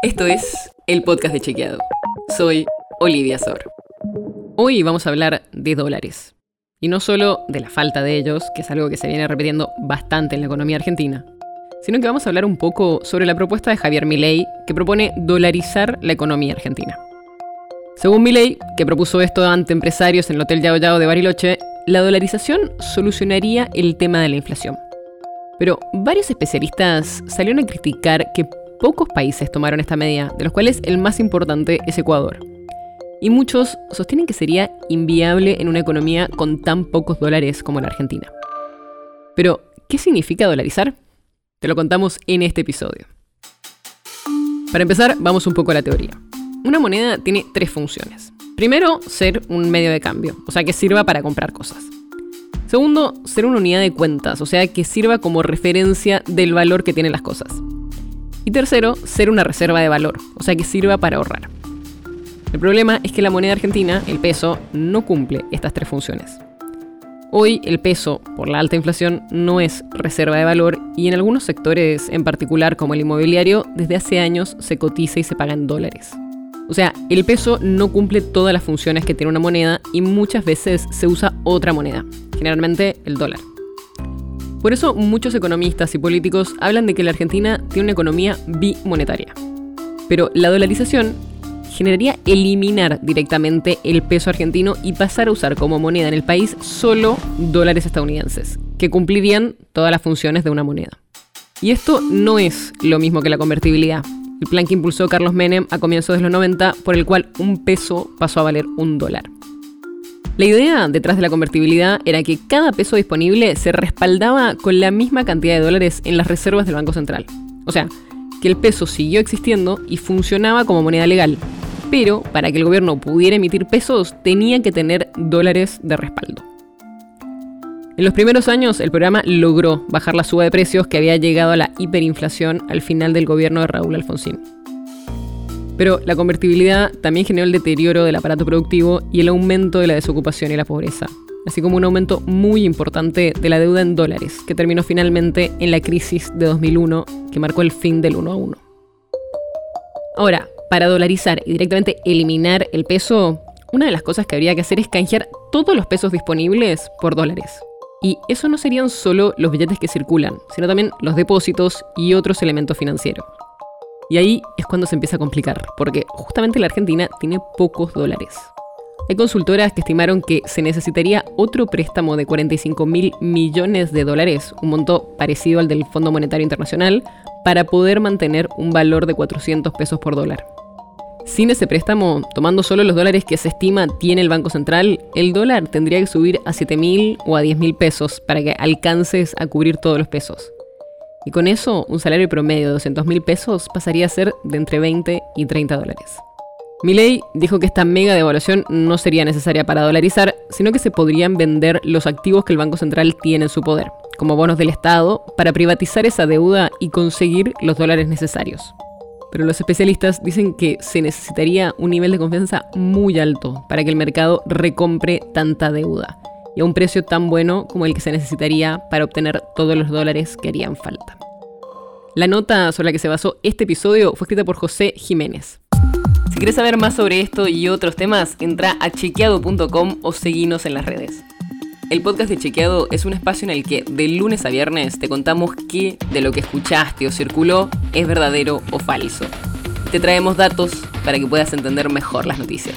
Esto es el podcast de Chequeado. Soy Olivia Sor. Hoy vamos a hablar de dólares. Y no solo de la falta de ellos, que es algo que se viene repitiendo bastante en la economía argentina, sino que vamos a hablar un poco sobre la propuesta de Javier Milei que propone dolarizar la economía argentina. Según Milei, que propuso esto ante empresarios en el Hotel Yao Yao de Bariloche, la dolarización solucionaría el tema de la inflación. Pero varios especialistas salieron a criticar que pocos países tomaron esta medida, de los cuales el más importante es Ecuador. Y muchos sostienen que sería inviable en una economía con tan pocos dólares como la Argentina. Pero, ¿qué significa dolarizar? Te lo contamos en este episodio. Para empezar, vamos un poco a la teoría. Una moneda tiene tres funciones. Primero, ser un medio de cambio, o sea, que sirva para comprar cosas. Segundo, ser una unidad de cuentas, o sea, que sirva como referencia del valor que tienen las cosas. Y tercero, ser una reserva de valor, o sea, que sirva para ahorrar. El problema es que la moneda argentina, el peso, no cumple estas tres funciones. Hoy el peso, por la alta inflación, no es reserva de valor y en algunos sectores, en particular como el inmobiliario, desde hace años se cotiza y se paga en dólares. O sea, el peso no cumple todas las funciones que tiene una moneda y muchas veces se usa otra moneda, generalmente el dólar. Por eso muchos economistas y políticos hablan de que la Argentina tiene una economía bimonetaria. Pero la dolarización generaría eliminar directamente el peso argentino y pasar a usar como moneda en el país solo dólares estadounidenses, que cumplirían todas las funciones de una moneda. Y esto no es lo mismo que la convertibilidad, el plan que impulsó Carlos Menem a comienzos de los 90, por el cual un peso pasó a valer un dólar. La idea detrás de la convertibilidad era que cada peso disponible se respaldaba con la misma cantidad de dólares en las reservas del Banco Central. O sea, que el peso siguió existiendo y funcionaba como moneda legal. Pero para que el gobierno pudiera emitir pesos tenía que tener dólares de respaldo. En los primeros años el programa logró bajar la suba de precios que había llegado a la hiperinflación al final del gobierno de Raúl Alfonsín. Pero la convertibilidad también generó el deterioro del aparato productivo y el aumento de la desocupación y la pobreza, así como un aumento muy importante de la deuda en dólares, que terminó finalmente en la crisis de 2001, que marcó el fin del 1 a 1. Ahora, para dolarizar y directamente eliminar el peso, una de las cosas que habría que hacer es canjear todos los pesos disponibles por dólares. Y eso no serían solo los billetes que circulan, sino también los depósitos y otros elementos financieros. Y ahí es cuando se empieza a complicar, porque justamente la Argentina tiene pocos dólares. Hay consultoras que estimaron que se necesitaría otro préstamo de 45 mil millones de dólares, un monto parecido al del Fondo Monetario Internacional, para poder mantener un valor de 400 pesos por dólar. Sin ese préstamo, tomando solo los dólares que se estima tiene el Banco Central, el dólar tendría que subir a 7 mil o a 10 mil pesos para que alcances a cubrir todos los pesos. Y con eso, un salario promedio de 200 mil pesos pasaría a ser de entre 20 y 30 dólares. Milei dijo que esta mega devaluación no sería necesaria para dolarizar, sino que se podrían vender los activos que el Banco Central tiene en su poder, como bonos del Estado, para privatizar esa deuda y conseguir los dólares necesarios pero los especialistas dicen que se necesitaría un nivel de confianza muy alto para que el mercado recompre tanta deuda y a un precio tan bueno como el que se necesitaría para obtener todos los dólares que harían falta. La nota sobre la que se basó este episodio fue escrita por José Jiménez. Si quieres saber más sobre esto y otros temas, entra a chequeado.com o seguinos en las redes. El podcast de Chequeado es un espacio en el que de lunes a viernes te contamos qué de lo que escuchaste o circuló es verdadero o falso. Te traemos datos para que puedas entender mejor las noticias.